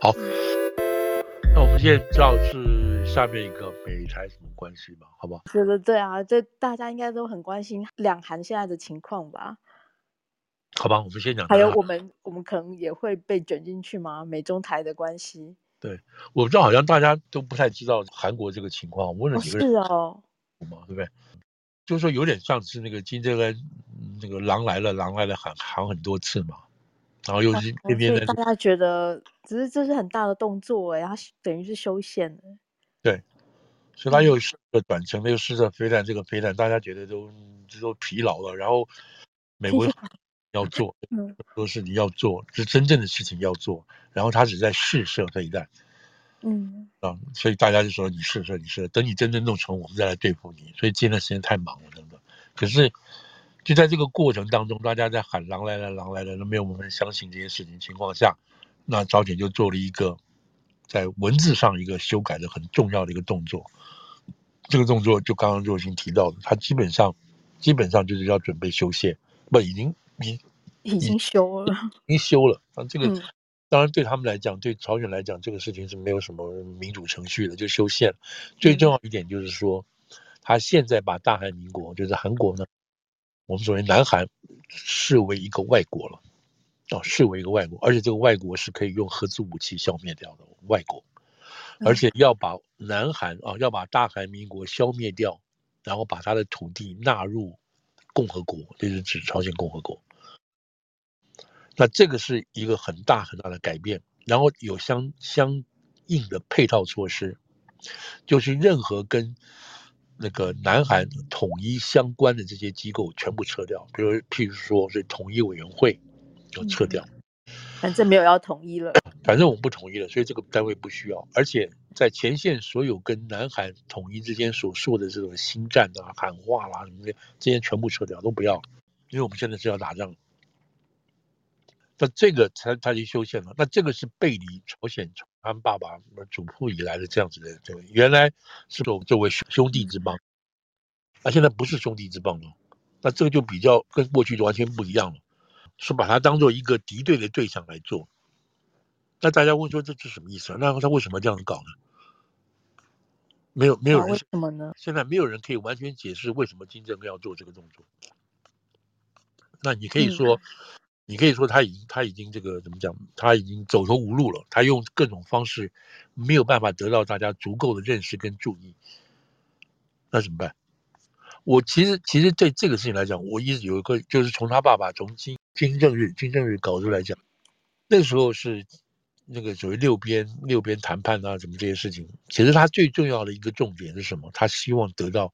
好，那我们现在知道是下面一个美台什么关系吧？好不好？对对对啊，这大家应该都很关心两韩现在的情况吧？好吧，我们先讲。还有我们，我们可能也会被卷进去吗？美中台的关系？对，我知道好像大家都不太知道韩国这个情况。我问了几个人，是哦，对不对？就是说有点像是那个金正恩那个狼来了，狼来了喊喊很多次嘛，然后又是那边的、啊、大家觉得只是这是很大的动作哎，他等于是修宪了。对，所以他又试射短程，又试射飞弹，这个飞弹大家觉得都都疲劳了，然后美国要做，说是你要做，是真正的事情要做，然后他只在试射飞弹。嗯啊，所以大家就说你试射，你试射，等你真正弄成，我们再来对付你。所以这段时间太忙了，真的。可是就在这个过程当中，大家在喊“狼来了，狼来了”，都没有人相信这些事情情况下，那朝鲜就做了一个在文字上一个修改的很重要的一个动作。这个动作就刚刚若星提到的，他基本上基本上就是要准备修宪，不，已经已已经修了，已经修了啊，这个。嗯当然，对他们来讲，对朝鲜来讲，这个事情是没有什么民主程序的，就修宪。最重要一点就是说，他现在把大韩民国，就是韩国呢，我们所谓南韩，视为一个外国了，哦，视为一个外国，而且这个外国是可以用核子武器消灭掉的外国，而且要把南韩啊，要把大韩民国消灭掉，然后把他的土地纳入共和国，这是指朝鲜共和国。那这个是一个很大很大的改变，然后有相相应的配套措施，就是任何跟那个南韩统一相关的这些机构全部撤掉，比如譬如说是统一委员会要撤掉，反正没有要统一了，反正我们不统一了，所以这个单位不需要，而且在前线所有跟南韩统一之间所说的这种心战啊、喊话啦什么的，这些全部撤掉，都不要，因为我们现在是要打仗。那这个才他就修宪了。那这个是背离朝鲜从他们爸爸祖父以来的这样子的这个，原来是我们作为兄弟之邦，那现在不是兄弟之邦了。那这个就比较跟过去就完全不一样了，是把它当做一个敌对的对象来做。那大家问说这是什么意思？那他为什么这样搞呢？没有没有人为什么呢？现在没有人可以完全解释为什么金正恩要做这个动作。那你可以说。嗯你可以说他已经他已经这个怎么讲？他已经走投无路了。他用各种方式没有办法得到大家足够的认识跟注意，那怎么办？我其实其实对这个事情来讲，我一直有一个，就是从他爸爸从金金正日金正日搞出来讲，那时候是那个所谓六边六边谈判啊，什么这些事情，其实他最重要的一个重点是什么？他希望得到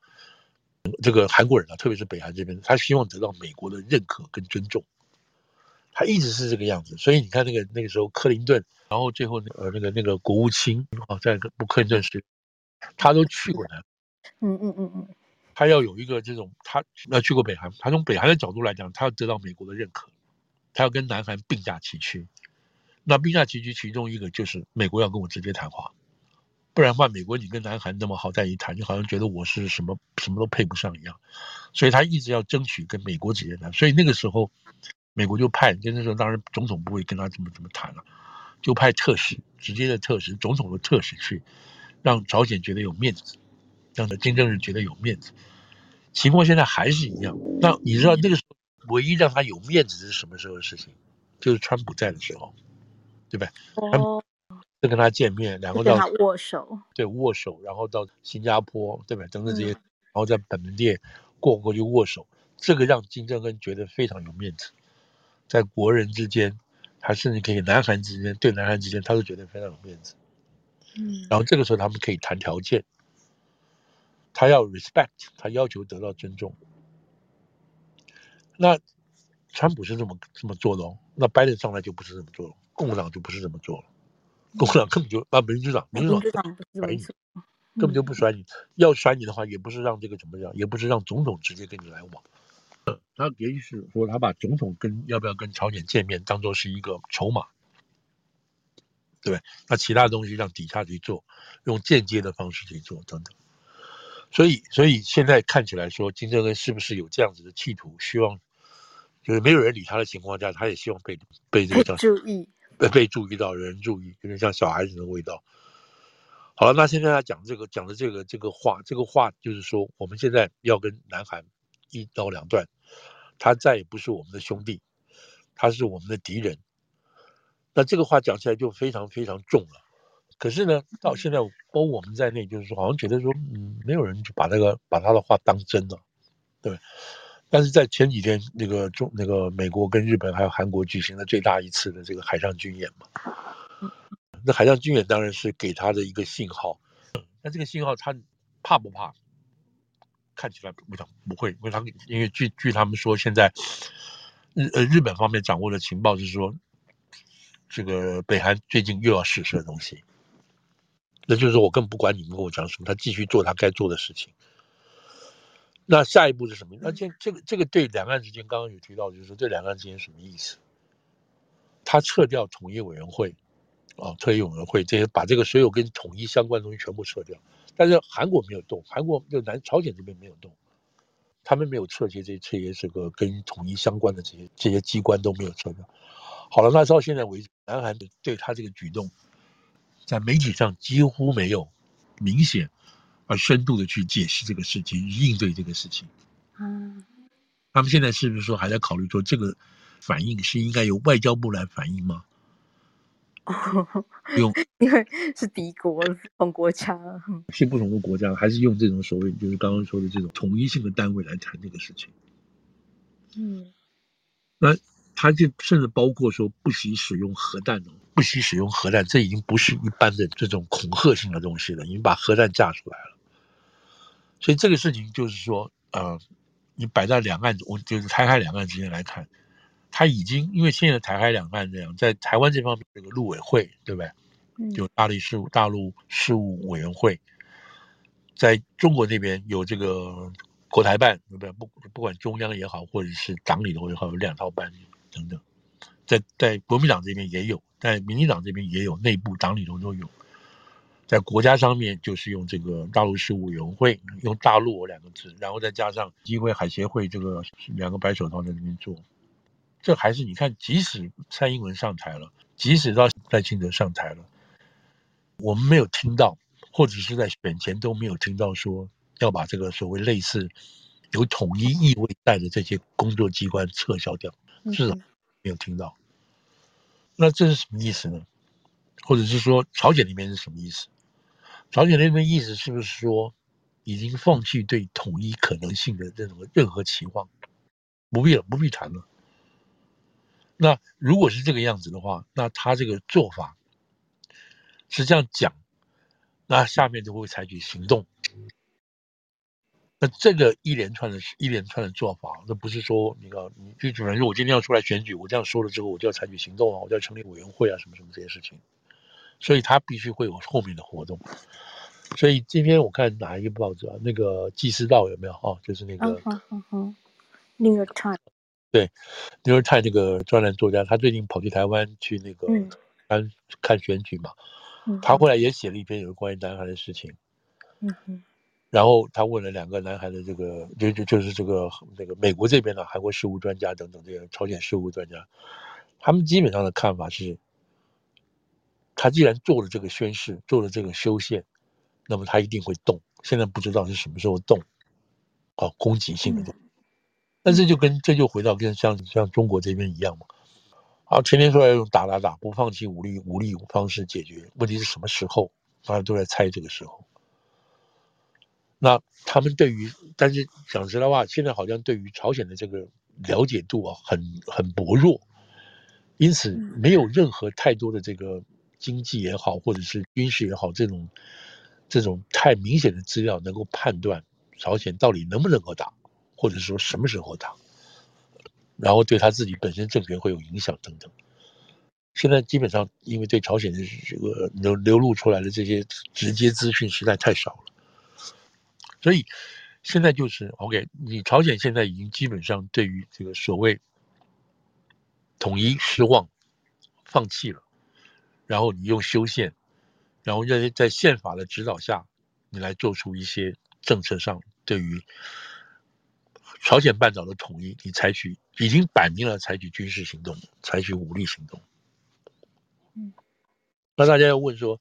这个韩国人啊，特别是北韩这边，他希望得到美国的认可跟尊重。他一直是这个样子，所以你看那个那个时候克林顿，然后最后呃那个那个国务卿啊，在布克林顿时，他都去过的。嗯嗯嗯嗯，他要有一个这种，他要去过北韩，他从北韩的角度来讲，他要得到美国的认可，他要跟南韩并驾齐驱。那并驾齐驱其中一个就是美国要跟我直接谈话，不然的话，美国你跟南韩那么好在一谈，你好像觉得我是什么什么都配不上一样，所以他一直要争取跟美国直接谈。所以那个时候。美国就派，就那时候当然总统不会跟他怎么怎么谈了，就派特使，直接的特使，总统的特使去，让朝鲜觉得有面子，让金正日觉得有面子。情况现在还是一样。那你知道那个时候唯一让他有面子是什么时候的事情？就是川普在的时候，对吧？哦。就跟他见面，然后到跟他握手，对，握手，然后到新加坡，对吧？等等这些，然后在本店过过去握手，这个让金正恩觉得非常有面子。在国人之间，还甚至可以南韩之间，对南韩之间，他都觉得非常有面子。嗯，然后这个时候他们可以谈条件，他要 respect，他要求得到尊重。那川普是这么这么做的哦，那拜登上来就不是这么做了，共和党就不是这么做了，共和党根本就啊，民主党，民主党甩你，根本就不甩你，要甩你的话，也不是让这个怎么样，也不是让总统直接跟你来往。他也许是说，他把总统跟要不要跟朝鲜见面当做是一个筹码，对，那其他东西让底下去做，用间接的方式去做等等。所以，所以现在看起来说，金正恩是不是有这样子的企图？希望就是没有人理他的情况下，他也希望被被这个叫注意，被被注意到，有人注意，有点像小孩子的味道。好了，那现在他讲这个讲的这个这个话，这个话就是说，我们现在要跟南韩一刀两断，他再也不是我们的兄弟，他是我们的敌人。那这个话讲起来就非常非常重了。可是呢，到现在包括我们在内，就是说，好像觉得说，嗯，没有人就把那个把他的话当真了，对。但是在前几天，那个中那个美国跟日本还有韩国举行了最大一次的这个海上军演嘛，那海上军演当然是给他的一个信号，那这个信号他怕不怕？看起来不想不会，因为他因为据据他们说，现在日呃日本方面掌握的情报是说，这个北韩最近又要试射东西，那就是说我更不管你们跟我讲什么，他继续做他该做的事情。那下一步是什么？那这这个这个对两岸之间，刚刚有提到，就是说这两岸之间什么意思？他撤掉统一委员会，啊，特别委员会这些，把这个所有跟统一相关的东西全部撤掉。但是韩国没有动，韩国就南朝鲜这边没有动，他们没有撤这些这些这个跟统一相关的这些这些机关都没有撤掉。好了，那到现在为止，南韩对他这个举动，在媒体上几乎没有明显。而深度的去解释这个事情，应对这个事情。嗯，他们现在是不是说还在考虑说这个反应是应该由外交部来反应吗？哦，用 因为是敌国，不同国家，是不同的国家，还是用这种所谓就是刚刚说的这种统一性的单位来谈这个事情？嗯，那他就甚至包括说不惜使用核弹哦，不惜使用核弹，这已经不是一般的这种恐吓性的东西了，已经把核弹架出来了。所以这个事情就是说，呃，你摆在两岸，我就是台海两岸之间来看，他已经因为现在台海两岸这样，在台湾这方面这个陆委会，对不对？有大陆事务大陆事务委员会，在中国这边有这个国台办，对不对？不不管中央也好，或者是党里头也好，有两套班等等，在在国民党这边也有，在民进党这边也有，内部党里头都有。在国家上面就是用这个大陆事务委员会，用大陆两个字，然后再加上机会海协会这个两个白手套在那边做，这还是你看，即使蔡英文上台了，即使到赖清德上台了，我们没有听到，或者是在选前都没有听到说要把这个所谓类似有统一意味在的这些工作机关撤销掉，至少没有听到。那这是什么意思呢？或者是说朝鲜那边是什么意思？朝鲜那边意思是不是说，已经放弃对统一可能性的这种任何期望，不必了，不必谈了。那如果是这个样子的话，那他这个做法是这样讲，那下面就会采取行动。那这个一连串的一连串的做法，那不是说你看，你就主人说我今天要出来选举，我这样说了之后，我就要采取行动啊，我就要成立委员会啊，什么什么这些事情。所以他必须会有后面的活动，所以今天我看哪一个报纸啊？那个《纪思道》有没有？哦，就是那个《uh, uh, uh, New York Times》。对，《New York Times》那个专栏作家，他最近跑去台湾去那个看看选举嘛，嗯、他后来也写了一篇有关于南海的事情。嗯哼。然后他问了两个南韩的这个，就就就是这个那个美国这边的韩国事务专家等等这个朝鲜事务专家，他们基本上的看法是。他既然做了这个宣誓，做了这个修宪，那么他一定会动。现在不知道是什么时候动，啊，攻击性的动。但这就跟这就回到跟像像中国这边一样嘛，啊，天天说要用打打打，不放弃武力武力方式解决。问题是什么时候？大家都在猜这个时候。那他们对于，但是讲实在话，现在好像对于朝鲜的这个了解度啊，很很薄弱，因此没有任何太多的这个。经济也好，或者是军事也好，这种这种太明显的资料，能够判断朝鲜到底能不能够打，或者说什么时候打，然后对他自己本身政权会有影响等等。现在基本上，因为对朝鲜的这个流流露出来的这些直接资讯实在太少了，所以现在就是 OK，你朝鲜现在已经基本上对于这个所谓统一失望，放弃了。然后你用修宪，然后在在宪法的指导下，你来做出一些政策上对于朝鲜半岛的统一，你采取已经摆明了采取军事行动，采取武力行动。嗯，那大家要问说，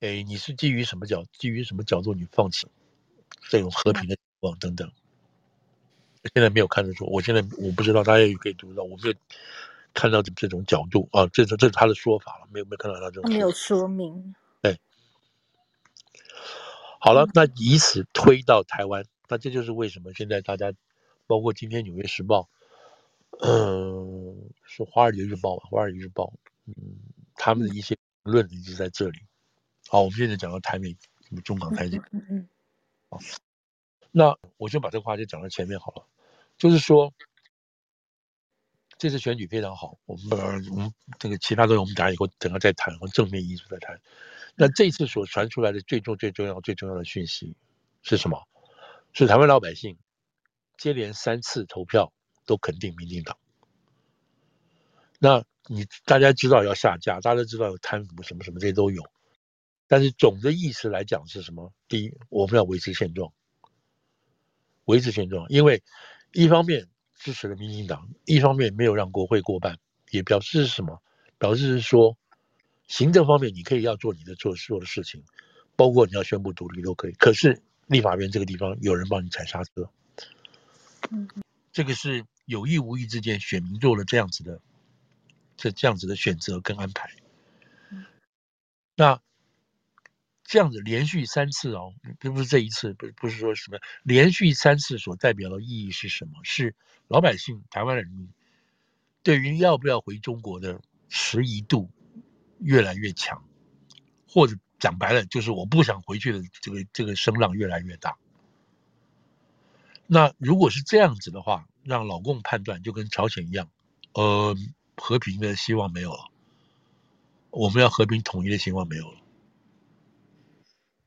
哎，你是基于什么角，基于什么角度你放弃这种和平的情况等等？嗯、现在没有看得出，我现在我不知道，大家也可以读到，我没有看到这种角度啊，这是这是他的说法了，没有没有看到他这种，他没有说明。对，好了，那以此推到台湾，那这就是为什么现在大家，包括今天《纽约时报》。嗯，是《华尔街日报》吧，《华尔街日报》。嗯，他们的一些评论一直在这里。好，我们现在讲到台美，什么中港台这，嗯嗯。好，那我就把这个话题讲到前面好了。就是说，这次选举非常好，我们把，我们这个其他东西我们等下以后等下再谈，和正面因素再谈。那这次所传出来的最重、最重要、最重要的讯息是什么？是台湾老百姓接连三次投票。都肯定民进党，那你大家知道要下架，大家知道有贪腐什么什么这些都有，但是总的意思来讲是什么？第一，我们要维持现状，维持现状，因为一方面支持了民进党，一方面没有让国会过半，也表示是什么？表示是说，行政方面你可以要做你的做做的事情，包括你要宣布独立都可以，可是立法院这个地方有人帮你踩刹车，嗯，这个是。有意无意之间，选民做了这样子的，这这样子的选择跟安排。那这样子连续三次哦，并不是这一次，不不是说什么连续三次所代表的意义是什么？是老百姓、台湾人民对于要不要回中国的迟疑度越来越强，或者讲白了，就是我不想回去的这个这个声浪越来越大。那如果是这样子的话，让老共判断就跟朝鲜一样，呃，和平的希望没有了，我们要和平统一的希望没有了。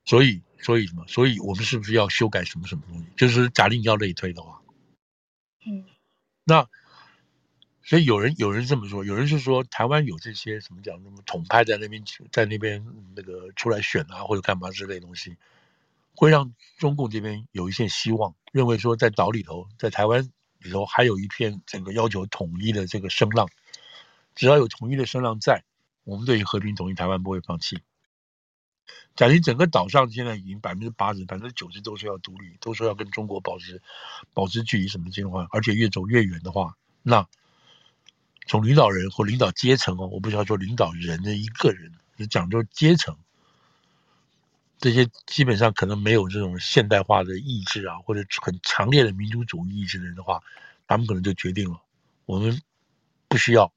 所以，所以什么？所以我们是不是要修改什么什么东西？就是假定要类推的话，嗯，那所以有人有人这么说，有人是说台湾有这些什么讲什么统派在那边在那边那个出来选啊或者干嘛之类的东西。会让中共这边有一线希望，认为说在岛里头，在台湾里头还有一片整个要求统一的这个声浪，只要有统一的声浪在，我们对于和平统一台湾不会放弃。假定整个岛上现在已经百分之八十、百分之九十都是要独立，都说要跟中国保持保持距离什么情况，而且越走越远的话，那从领导人或领导阶层哦，我不需要说领导人的一个人，是讲究阶层。这些基本上可能没有这种现代化的意志啊，或者很强烈的民族主义意志的人的话，他们可能就决定了，我们不需要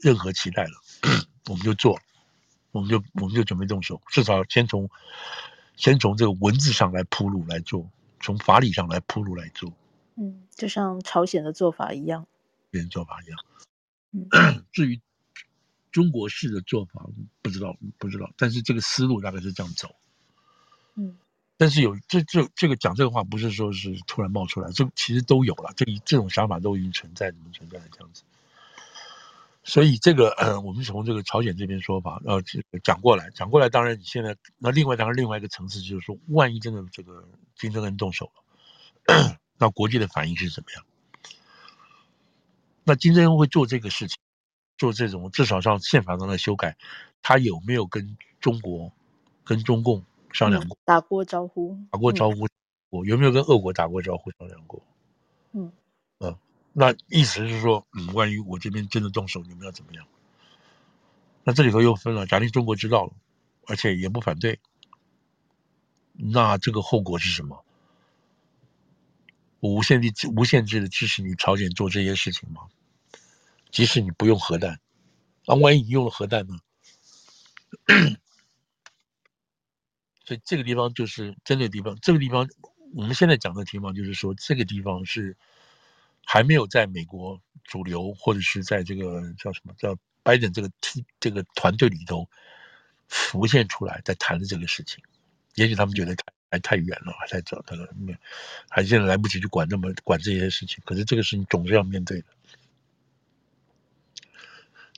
任何期待了，我们就做，我们就我们就准备动手，至少先从先从这个文字上来铺路来做，从法理上来铺路来做。嗯，就像朝鲜的做法一样，跟做法一样。嗯，至于。中国式的做法不知道不知道，但是这个思路大概是这样走。嗯，但是有这这这个讲这个话不是说是突然冒出来，这其实都有了，这这种想法都已经存在，怎么存在的这样子。所以这个呃，我们从这个朝鲜这边说法呃这个讲过来讲过来，当然你现在那另外当然另外一个层次就是说，万一真的这个金正恩动手了，那国际的反应是怎么样？那金正恩会做这个事情？做这种至少上宪法上的修改，他有没有跟中国、跟中共商量过？嗯、打过招呼？打过招呼？我、嗯、有没有跟俄国打过招呼商量过？嗯嗯，那意思是说，嗯，万一我这边真的动手，你们要怎么样？那这里头又分了，假定中国知道了，而且也不反对，那这个后果是什么？我无限制、无限制的支持你朝鲜做这些事情吗？即使你不用核弹，那万一你用了核弹呢？所以这个地方就是针对地方，这个地方我们现在讲的地方就是说，这个地方是还没有在美国主流或者是在这个叫什么叫拜登这个 T 这个团队里头浮现出来在谈的这个事情。也许他们觉得还太远了，还太早，他说还现在来不及去管那么管这些事情。可是这个事情总是要面对的。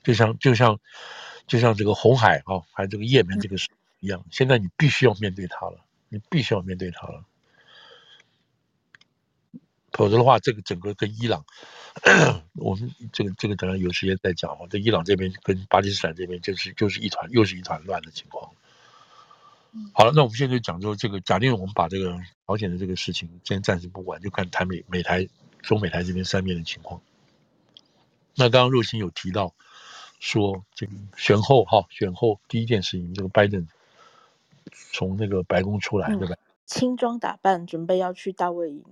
就像就像就像这个红海啊、哦，还有这个叶门这个事一样，现在你必须要面对它了，你必须要面对它了。否则的话，这个整个跟伊朗，我们这个这个等下有时间再讲哦。这伊朗这边跟巴基斯坦这边就是就是一团又是一团乱的情况。好了，那我们现在就讲说这个，假定我们把这个朝鲜的这个事情先暂时不管，就看台美美台中美台这边三面的情况。那刚刚若星有提到说，这个选后哈选后第一件事情，这个拜登从那个白宫出来，对吧？轻装打扮，准备要去大卫营。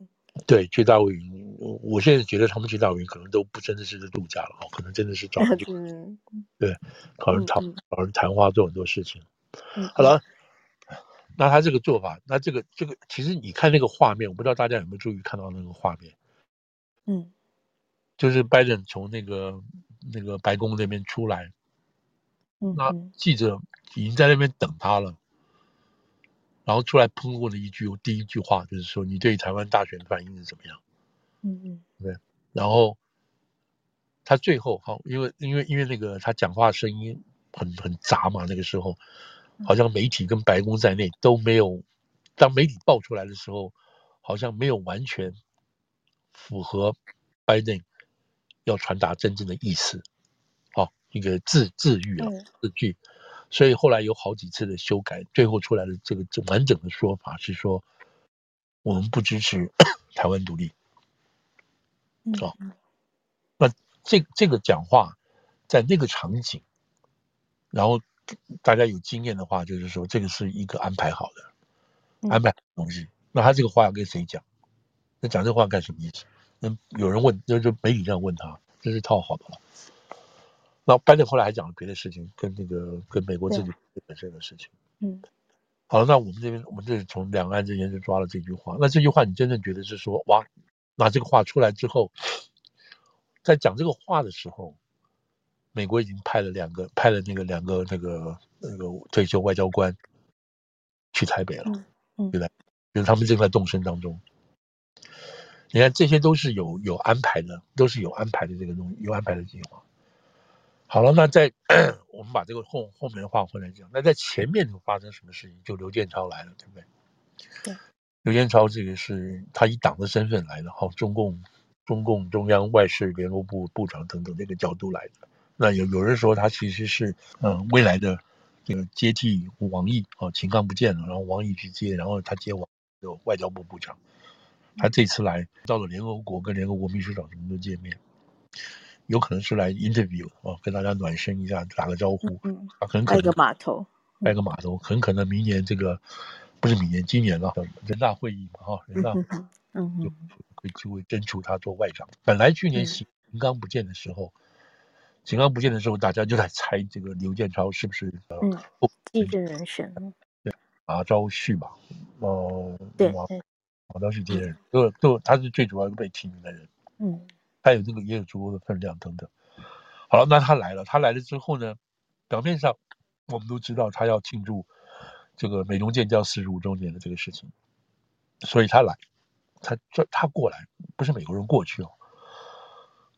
对，去大卫营。我现在觉得他们去大卫营可能都不真的是度假了，可能真的是找人 嗯，对，找人谈找人谈话做很多事情。嗯、好了，那他这个做法，那这个这个其实你看那个画面，我不知道大家有没有注意看到那个画面。嗯，就是拜登从那个那个白宫那边出来，嗯，那记者已经在那边等他了。然后出来喷过的一句，第一句话就是说：“你对台湾大选反应是怎么样？”嗯嗯，对。然后他最后好，因为因为因为那个他讲话声音很很杂嘛，那个时候好像媒体跟白宫在内都没有，当媒体爆出来的时候，好像没有完全符合拜登要传达真正的意思。好，一个字字语啊，字句。所以后来有好几次的修改，最后出来的这个这完整的说法是说，我们不支持 台湾独立。哦，那这这个讲话在那个场景，然后大家有经验的话，就是说这个是一个安排好的，安排东西。那他这个话要跟谁讲？那讲这话干什么意思？那有人问，那就是媒体这样问他，这是套好的了。那拜登后来还讲了别的事情，跟那个跟美国自己本身的事情。嗯，好了，那我们这边我们这从两岸之间就抓了这句话。那这句话你真正觉得是说，哇，那这个话出来之后，在讲这个话的时候，美国已经派了两个派了那个两个那个那个退休外交官去台北了，嗯，对不对？就是他们正在动身当中。你看，这些都是有有安排的，都是有安排的这个东西，有安排的计划。好了，那在 我们把这个后后面的话回来讲，那在前面发生什么事情？就刘建超来了，对不对？对，刘建超这个是他以党的身份来的，哈，中共中共中央外事联络部部长等等这个角度来的。那有有人说他其实是嗯未来的这个接替王毅哦，秦刚不见了，然后王毅去接，然后他接王就外交部部长。他这次来到了联合国，跟联合国秘书长什么都见面。有可能是来 interview 啊，跟大家暖身一下，打个招呼。嗯，啊，很可能开个码头，开个码头，很可能明年这个不是明年，今年了，人大会议嘛，哈，人大会议嗯，就会就会征出他做外长。本来去年秦刚不见的时候，秦刚不见的时候，大家就在猜这个刘建超是不是嗯继任人选？对，马昭旭吧，哦，对，马马朝旭接任，都都他是最主要被提名的人，嗯。还有这个也有足够的分量等等。好了，那他来了，他来了之后呢，表面上我们都知道他要庆祝这个美中建交四十五周年的这个事情，所以他来，他这他过来不是美国人过去哦，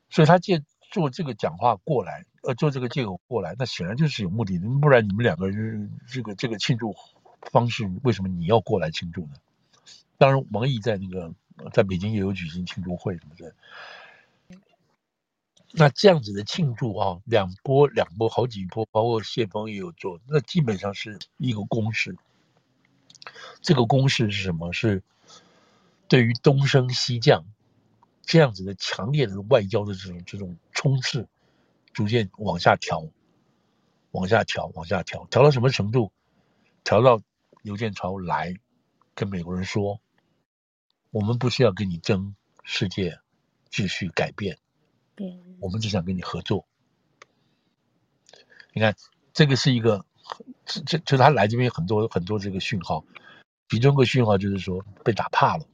所以他借做这个讲话过来，呃，做这个借口过来，那显然就是有目的的，不然你们两个人这个这个庆祝方式，为什么你要过来庆祝呢？当然，王毅在那个在北京也有举行庆祝会什么的。那这样子的庆祝啊，两波两波好几波，包括谢峰也有做，那基本上是一个公式。这个公式是什么？是对于东升西降这样子的强烈的外交的这种这种冲刺，逐渐往下调，往下调，往下调，调到什么程度？调到刘建超来跟美国人说，我们不是要跟你争世界秩序改变。我们只想跟你合作。你看，这个是一个，这这就是他来这边很多很多这个讯号，其中一个讯号就是说被打怕了，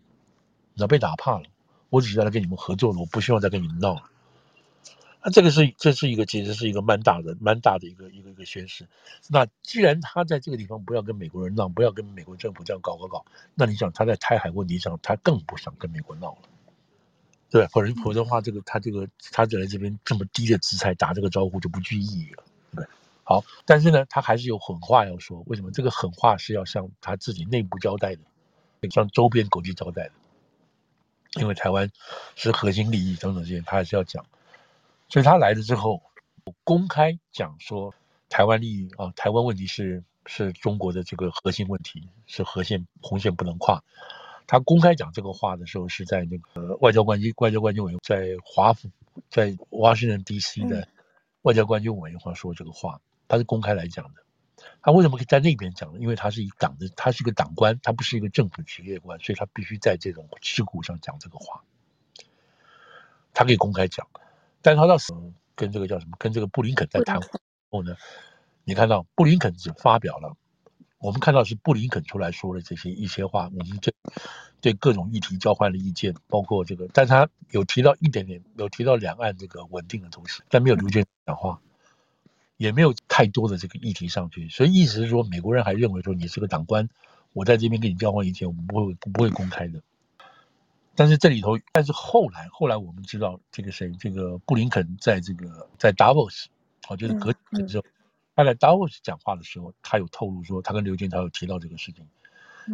你知道被打怕了，我只是来跟你们合作了，我不希望再跟你们闹了。那这个是这是一个其实是一个蛮大的蛮大的一个一个一个宣示。那既然他在这个地方不要跟美国人闹，不要跟美国政府这样搞搞搞，那你想他在台海问题上，他更不想跟美国闹了。对，否则否则话，这个他这个他在这边这么低的姿态打这个招呼就不具意义了。对，好，但是呢，他还是有狠话要说。为什么？这个狠话是要向他自己内部交代的，向周边国际交代的。因为台湾是核心利益等等这些，他还是要讲。所以他来了之后，公开讲说台湾利益啊，台湾问题是是中国的这个核心问题，是核线红线不能跨。他公开讲这个话的时候，是在那个外交关系外交关系委员在华府在 Washington D.C. 的外交关系委员会说这个话，他是公开来讲的。他为什么可以在那边讲呢？因为他是一党的，他是一个党官，他不是一个政府职业官，所以他必须在这种事故上讲这个话。他可以公开讲，但是他到时候跟这个叫什么？跟这个布林肯在谈后呢？你看到布林肯只发表了，我们看到是布林肯出来说了这些一些话，我们这对各种议题交换了意见，包括这个，但他有提到一点点，有提到两岸这个稳定的东西，但没有刘建讲话。也没有太多的这个议题上去，所以意思是说，美国人还认为说你是个党官，我在这边跟你交换意见，我们不会不会公开的。但是这里头，但是后来后来我们知道，这个谁，这个布林肯在这个在 Davos，哦，就是隔天之后，他在 Davos 讲话的时候，他有透露说，他跟刘建涛有提到这个事情，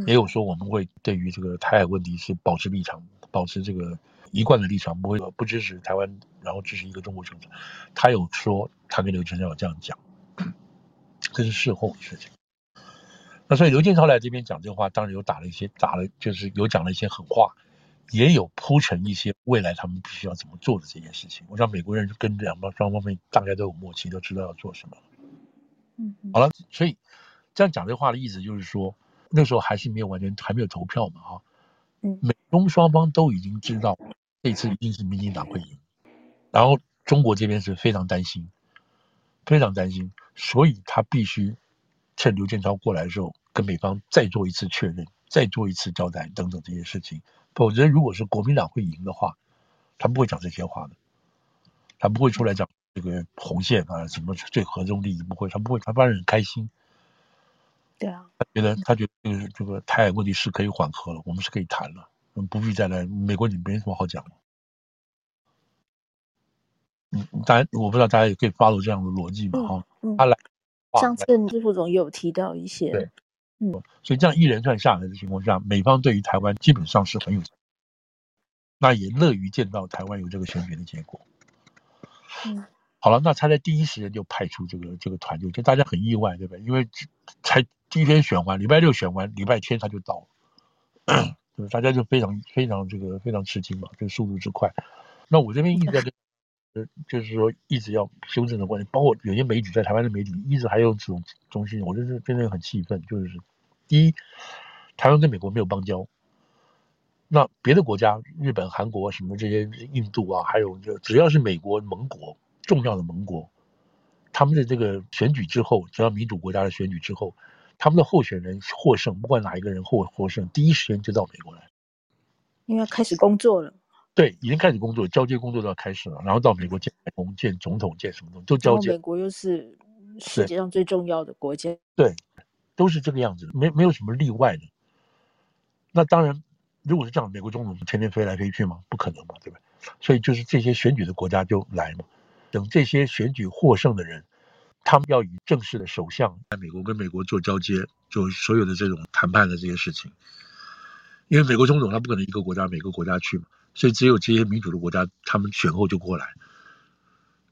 也有说我们会对于这个台海问题是保持立场，保持这个。一贯的立场不会不支持台湾，然后支持一个中国政策。他有说他跟刘建超有这样讲，这是事后的事情。那所以刘建超来这边讲这个话，当然有打了一些打了，就是有讲了一些狠话，也有铺陈一些未来他们必须要怎么做的这件事情。我想美国人跟两方双方面大概都有默契，都知道要做什么。嗯，好了，所以这样讲这话的意思就是说，那时候还是没有完全还没有投票嘛，哈。美中双方都已经知道。这次一定是民进党会赢，然后中国这边是非常担心，非常担心，所以他必须趁刘建超过来的时候，跟美方再做一次确认，再做一次交代等等这些事情。否则，如果是国民党会赢的话，他不会讲这些话的，他不会出来讲这个红线啊，什么最合中利益不会，他不会，他当然很开心。对啊，他觉得他觉得这个这个台海问题是可以缓和了，我们是可以谈了。嗯，不必再来。美国你没什么好讲的。嗯，当然我不知道大家也可以 follow 这样的逻辑嘛，哈、嗯。他来，上次支副总也有提到一些。对，嗯。所以这样一连串下来的情况下，美方对于台湾基本上是很有，那也乐于见到台湾有这个选举的结果。嗯。好了，那他在第一时间就派出这个这个团队，就大家很意外，对不对？因为才第一天选完，礼拜六选完，礼拜天他就到了。就是大家就非常非常这个非常吃惊嘛，这个速度之快。那我这边一直在跟，呃，就是说一直要修正的观点，包括有些媒体在台湾的媒体一直还有这种中心，我就是真的很气愤。就是第一，台湾跟美国没有邦交，那别的国家，日本、韩国什么这些，印度啊，还有就只要是美国盟国重要的盟国，他们的这个选举之后，只要民主国家的选举之后。他们的候选人获胜，不管哪一个人获获胜，第一时间就到美国来，因为要开始工作了。对，已经开始工作，交接工作都要开始了，然后到美国见总见总统见什么东西都交接。美国又是世界上最重要的国家，对，都是这个样子，没没有什么例外的。那当然，如果是这样，美国总统天天飞来飞去吗？不可能嘛，对不对？所以就是这些选举的国家就来嘛，等这些选举获胜的人。他们要以正式的首相在美国跟美国做交接，做所有的这种谈判的这些事情。因为美国总统他不可能一个国家每个国家去嘛，所以只有这些民主的国家，他们选后就过来，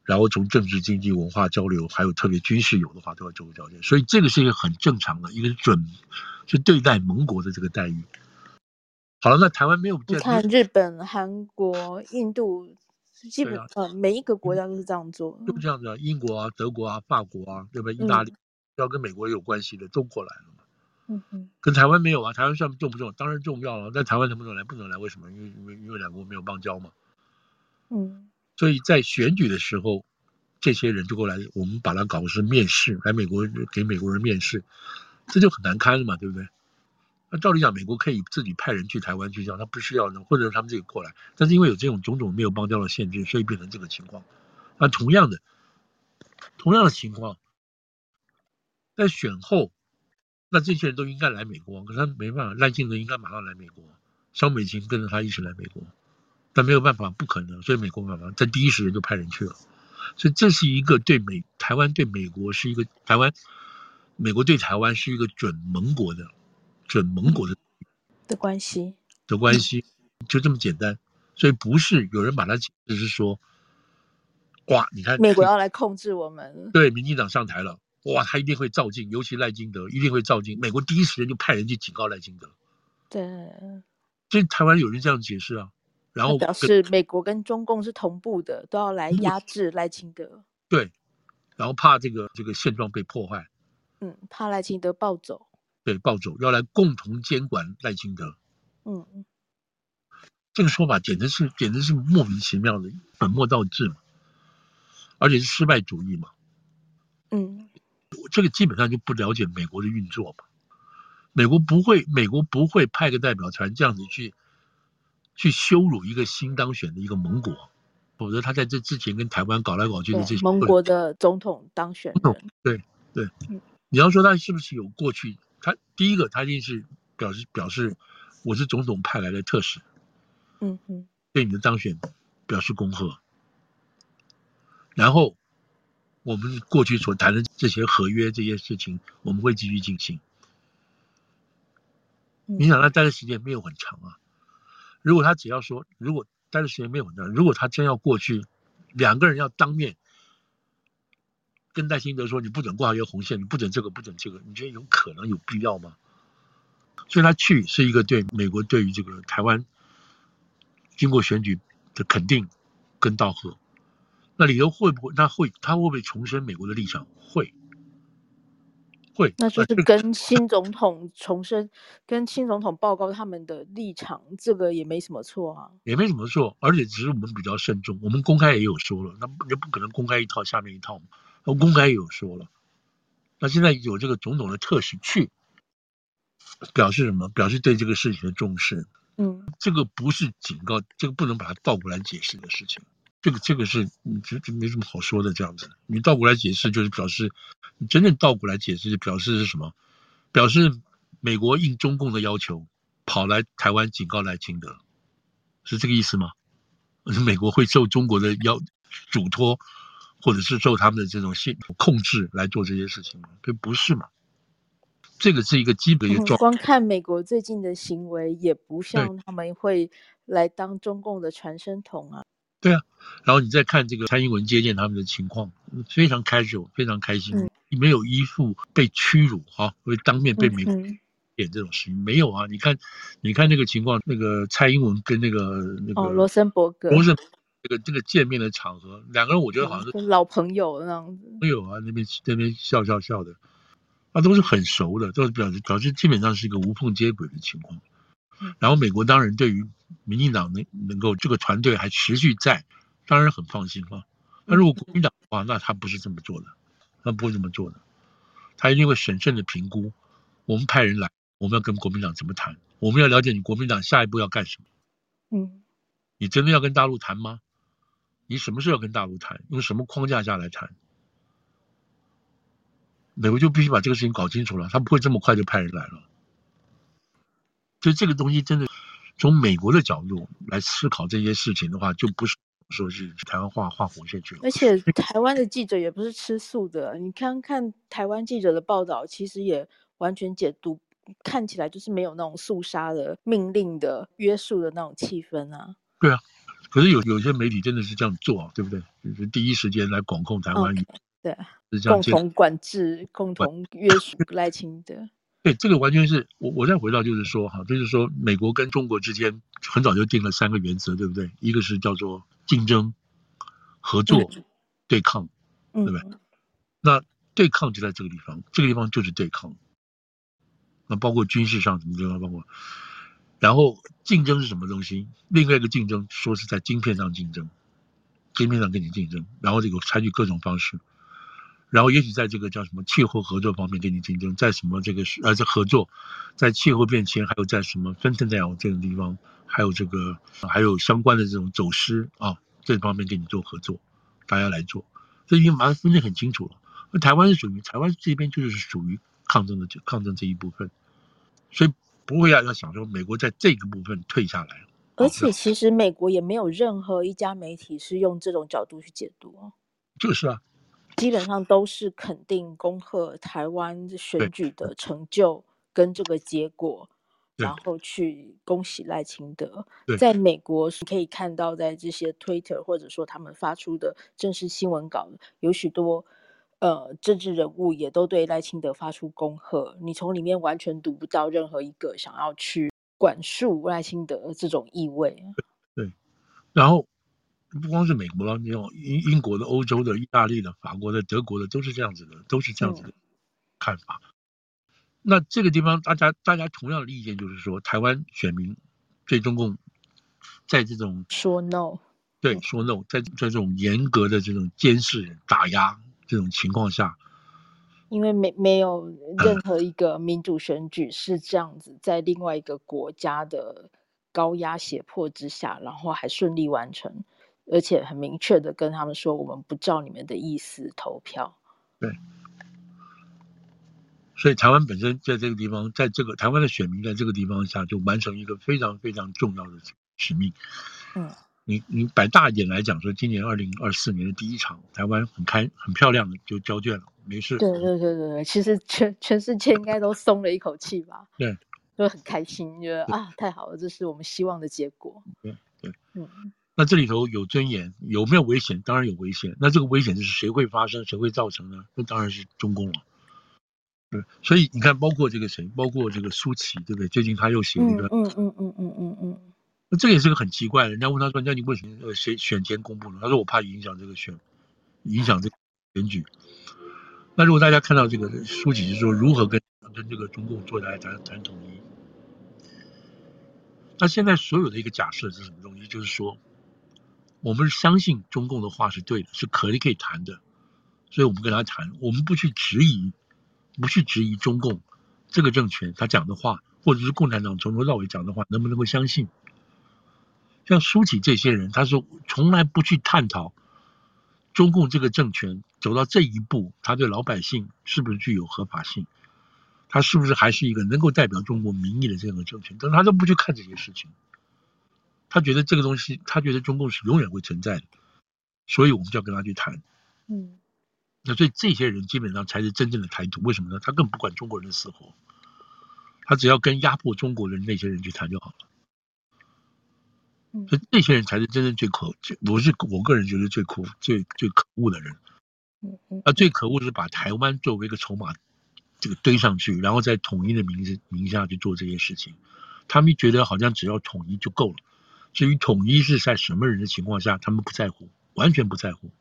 然后从政治、经济、文化交流，还有特别军事有的话都要做个交接。所以这个是一个很正常的一个准，是对待盟国的这个待遇。好了，那台湾没有你看日本、韩国、印度。基本上每一个国家都是这样做，就这样子啊，英国啊、德国啊、法国啊，对不对？意大利要跟美国有关系的中国来了嘛。嗯嗯。跟台湾没有啊？台湾算重不重要？当然重要了。但台湾能不能来？不能来，为什么？因为因为因为两国没有邦交嘛。嗯。所以在选举的时候，这些人就过来，我们把它搞的是面试，来美国给美国人面试，这就很难堪了嘛，对不对？那照理讲，美国可以自己派人去台湾去叫，他不需要呢，或者他们自己过来。但是因为有这种种种没有邦交的限制，所以变成这个情况。那同样的，同样的情况，在选后，那这些人都应该来美国，可是他没办法，赖清德应该马上来美国，萧美琴跟着他一起来美国，但没有办法，不可能，所以美国没办法，在第一时间就派人去了。所以这是一个对美台湾对美国是一个台湾，美国对台湾是一个准盟国的。准盟国的的关系的关系，就这么简单。所以不是有人把它解释是说，哇，你看美国要来控制我们，对，民进党上台了，哇，他一定会照进，尤其赖清德一定会照进，美国第一时间就派人去警告赖清德。对，所以台湾有人这样解释啊，然后表示美国跟中共是同步的，都要来压制赖清德。对，然后怕这个这个现状被破坏，嗯，怕赖清德暴走。对，暴走要来共同监管赖清德。嗯。这个说法简直是简直是莫名其妙的，本末倒置嘛，而且是失败主义嘛。嗯，这个基本上就不了解美国的运作嘛。美国不会，美国不会派个代表团这样子去去羞辱一个新当选的一个盟国，否则他在这之前跟台湾搞来搞去的这些盟国的总统当选人，对对，你要说他是不是有过去？他第一个他一定是表示表示我是总统派来的特使。嗯嗯，对你的当选表示恭贺。然后我们过去所谈的这些合约这些事情，我们会继续进行。你想他待的时间没有很长啊。如果他只要说，如果待的时间没有很长，如果他真要过去，两个人要当面跟赖清德说，你不准挂一个红线，你不准这个，不准这个，你觉得有可能有必要吗？所以他去是一个对美国对于这个台湾。经过选举的肯定跟道贺，那理由会不会？他会他会不会重申美国的立场？会，会。那就是跟新总统重申，跟新总统报告他们的立场，这个也没什么错啊。也没什么错，而且只是我们比较慎重。我们公开也有说了，那也不可能公开一套下面一套嘛。我公开有说了，那现在有这个总统的特使去，表示什么？表示对这个事情的重视。嗯，这个不是警告，这个不能把它倒过来解释的事情。这个这个是，这这没什么好说的。这样子，你倒过来解释，就是表示你真正倒过来解释，就表示是什么？表示美国应中共的要求，跑来台湾警告赖清德，是这个意思吗？美国会受中国的要嘱托，或者是受他们的这种性控制来做这些事情吗？这不是嘛？这个是一个基本的状况。光看美国最近的行为，也不像他们会来当中共的传声筒啊。对啊，然后你再看这个蔡英文接见他们的情况，非常 casual，非常开心，嗯、没有一副被屈辱哈，会当面被美国点这种事情、嗯、没有啊。你看，你看那个情况，那个蔡英文跟那个那个罗森伯格，罗森这个这个见面的场合，两个人我觉得好像是、嗯、老朋友那样子。没有啊，那边那边笑笑笑的。啊，都是很熟的，都是表示表示基本上是一个无缝接轨的情况。然后美国当然对于民进党能能够这个团队还持续在，当然很放心了。那如果国民党的话，那他不是这么做的，他不会这么做的，他一定会审慎的评估。我们派人来，我们要跟国民党怎么谈？我们要了解你国民党下一步要干什么。嗯，你真的要跟大陆谈吗？你什么时候要跟大陆谈？用什么框架下来谈？美国就必须把这个事情搞清楚了，他不会这么快就派人来了。所以这个东西真的从美国的角度来思考这些事情的话，就不是说是台湾画画红线去了。而且台湾的记者也不是吃素的，你看看台湾记者的报道，其实也完全解读看起来就是没有那种肃杀的命令的约束的那种气氛啊。对啊，可是有有些媒体真的是这样做啊，对不对？就是第一时间来管控台湾。Okay. 对，共同管制、共同约束赖清德。对，这个完全是我我再回到就是说哈，就是说美国跟中国之间很早就定了三个原则，对不对？一个是叫做竞争、合作、嗯、对抗，对不对？嗯、那对抗就在这个地方，这个地方就是对抗。那包括军事上什么地方，包括，然后竞争是什么东西？另外一个竞争说是在晶片上竞争，晶片上跟你竞争，然后这个采取各种方式。然后也许在这个叫什么气候合作方面跟你竞争，在什么这个呃这合作，在气候变迁，还有在什么 fentanyl 这种地方，还有这个还有相关的这种走私啊这方面跟你做合作，大家来做，这已经把它分得很清楚了。那台湾是属于台湾这边就是属于抗争的抗争这一部分，所以不会要要想说美国在这个部分退下来。而且其实美国也没有任何一家媒体是用这种角度去解读。就是啊。基本上都是肯定恭贺台湾选举的成就跟这个结果，然后去恭喜赖清德。对，在美国可以看到，在这些 Twitter 或者说他们发出的正式新闻稿，有许多呃政治人物也都对赖清德发出恭贺。你从里面完全读不到任何一个想要去管束赖清德的这种意味。对，然后。不光是美国了，你有英英国的、欧洲的、意大利的、法国的、德国的，都是这样子的，都是这样子的看法。嗯、那这个地方，大家大家同样的意见就是说，台湾选民对中共在这种说 no，对说 no，在在这种严格的这种监视、打压这种情况下，因为没没有任何一个民主选举是这样子，在另外一个国家的高压胁迫之下，然后还顺利完成。而且很明确的跟他们说，我们不照你们的意思投票。对，所以台湾本身在这个地方，在这个台湾的选民在这个地方下，就完成一个非常非常重要的使命。嗯，你你摆大一点来讲说，今年二零二四年的第一场，台湾很开很漂亮的就交卷了，没事。对对对对对，其实全全世界应该都松了一口气吧？对，就很开心，觉得啊，太好了，这是我们希望的结果。对对，嗯。那这里头有尊严，有没有危险？当然有危险。那这个危险就是谁会发生，谁会造成呢？那当然是中共了。对，所以你看，包括这个谁，包括这个舒淇，对不对？最近他又写了一个，嗯嗯嗯嗯嗯嗯。那这个也是个很奇怪的。人家问他说：“那你为什么呃选选前公布呢？”他说：“我怕影响这个选，影响这选举。”那如果大家看到这个苏琪是说如何跟跟这个中共坐下来谈谈统一，那现在所有的一个假设是什么东西？就是说。我们相信中共的话是对的，是可以可以谈的，所以我们跟他谈，我们不去质疑，不去质疑中共这个政权他讲的话，或者是共产党从头到尾讲的话，能不能够相信？像苏起这些人，他说从来不去探讨中共这个政权走到这一步，他对老百姓是不是具有合法性，他是不是还是一个能够代表中国民意的这样的政权，但他都不去看这些事情。他觉得这个东西，他觉得中共是永远会存在的，所以我们就要跟他去谈。嗯，那所以这些人基本上才是真正的台独。为什么呢？他根本不管中国人的死活，他只要跟压迫中国人那些人去谈就好了。嗯，所以这些人才是真正最可，我是我个人觉得最可最最可恶的人。嗯嗯，那最可恶的是把台湾作为一个筹码，这个堆上去，然后在统一的名字名下去做这些事情。他们觉得好像只要统一就够了。至于统一是在什么人的情况下，他们不在乎，完全不在乎。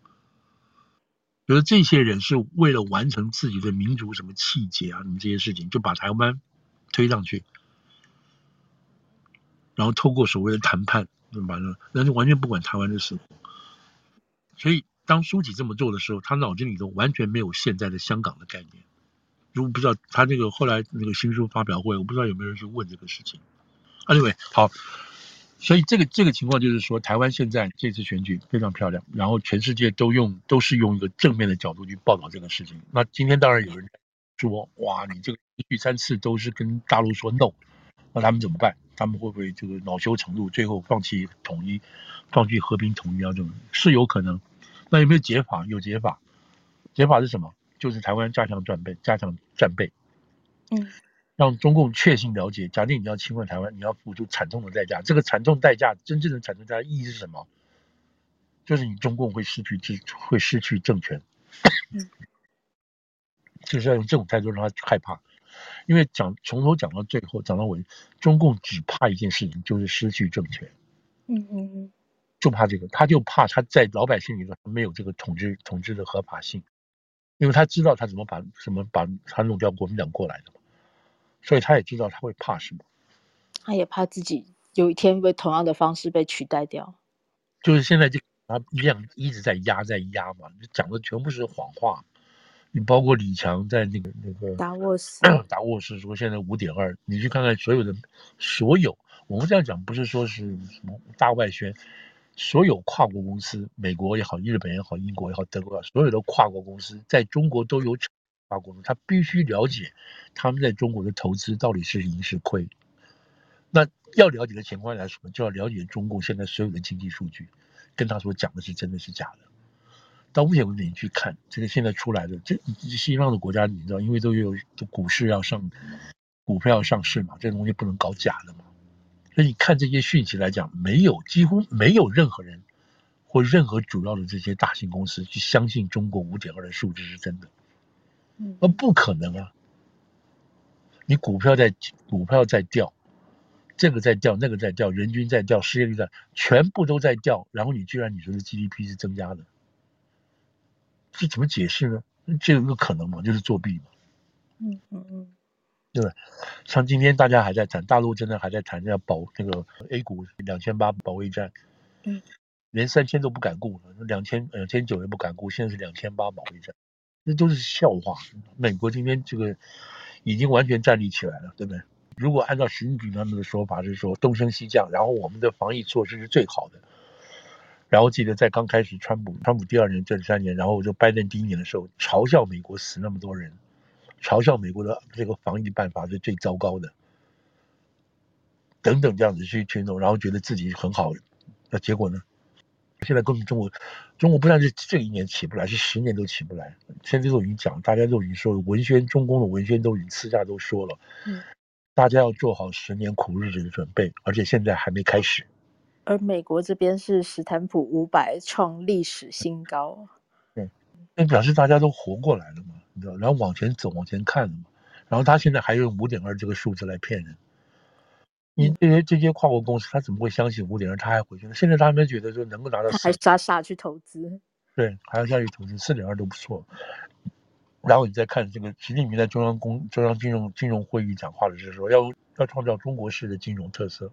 觉得这些人是为了完成自己的民族什么气节啊，什么这些事情，就把台湾推上去，然后透过所谓的谈判，完了，那就完全不管台湾的事。所以当书记这么做的时候，他脑筋里头完全没有现在的香港的概念。如果不知道他那个后来那个新书发表会，我不知道有没有人去问这个事情。Anyway，好。所以这个这个情况就是说，台湾现在这次选举非常漂亮，然后全世界都用都是用一个正面的角度去报道这个事情。那今天当然有人说，哇，你这个一去三次都是跟大陆说 no，那他们怎么办？他们会不会这个恼羞成怒，最后放弃统一，放弃和平统一啊？这种是有可能。那有没有解法？有解法。解法是什么？就是台湾加强战备，加强战备。嗯。让中共确信了解，假定你要侵犯台湾，你要付出惨痛的代价。这个惨痛代价，真正的惨痛代价意义是什么？就是你中共会失去政，会失去政权。嗯 就是要用这种态度让他害怕，因为讲从头讲到最后，讲到尾，中共只怕一件事情，就是失去政权。嗯嗯嗯，就怕这个，他就怕他在老百姓里头没有这个统治统治的合法性，因为他知道他怎么把怎么把他弄掉国民党过来的嘛。所以他也知道他会怕什么，他也怕自己有一天被同样的方式被取代掉。就是现在就他一样一直在压在压嘛，讲的全部是谎话。你包括李强在那个那个达沃斯，达沃斯说现在五点二，你去看看所有的所有，我们这样讲不是说是什么大外宣，所有跨国公司，美国也好，日本也好，英国也好，德国也好，所有的跨国公司在中国都有。跨国他必须了解他们在中国的投资到底是赢是亏。那要了解的情况来说，就要了解中共现在所有的经济数据，跟他所讲的是真的是假的。到目前为止，你去看这个现在出来的这西方的国家，你知道，因为都有股市要上，股票要上市嘛，这东西不能搞假的嘛。所以你看这些讯息来讲，没有几乎没有任何人或任何主要的这些大型公司去相信中国五点二的数字是真的，嗯，那不可能啊！你股票在股票在掉，这个在掉，那个在掉，人均在掉，失业率在，全部都在掉，然后你居然你说的 GDP 是增加的，这怎么解释呢？这有一个可能吗？就是作弊嘛。嗯嗯嗯。对，像今天大家还在谈，大陆真的还在谈要保那个 A 股两千八保卫战，嗯，连三千都不敢顾了，两千两千九也不敢顾，现在是两千八保卫战，那都是笑话。美国今天这个已经完全站立起来了，对不对？如果按照习近平他们的说法是说东升西降，然后我们的防疫措施是最好的，然后记得在刚开始川普川普第二年这三年，然后就拜登第一年的时候嘲笑美国死那么多人。嘲笑美国的这个防疫办法是最糟糕的，等等这样子去群众，然后觉得自己很好，那结果呢？现在根本中国，中国不但是这一年起不来，是十年都起不来。现在都已经讲，大家都已经说了，文宣中共的文宣都已经私下都说了，嗯，大家要做好十年苦日子的准备，而且现在还没开始。而美国这边是史坦普五百创历史新高，对，那表示大家都活过来了嘛。你知道然后往前走，往前看了嘛。然后他现在还用五点二这个数字来骗人。你这些这些跨国公司，他怎么会相信五点二？他还回去呢？现在他们觉得说能够拿到，还傻傻去投资。对，还要下去投资，四点二都不错。然后你再看这个习近平在中央公中央金融金融会议讲话的时候说，要要创造中国式的金融特色，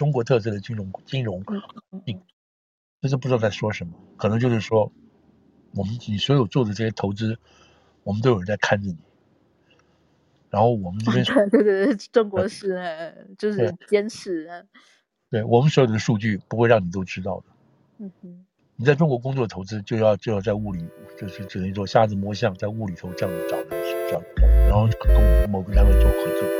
中国特色的金融金融，你这是不知道在说什么，可能就是说，我们你所有做的这些投资。我们都有人在看着你，然后我们这边 对对对，中国是就是监视啊，对，我们所有的数据不会让你都知道的。嗯哼，你在中国工作投资就要就要在雾里，就是只能说瞎子摸象，在雾里头这样子找人找，然后跟某个单位做合作。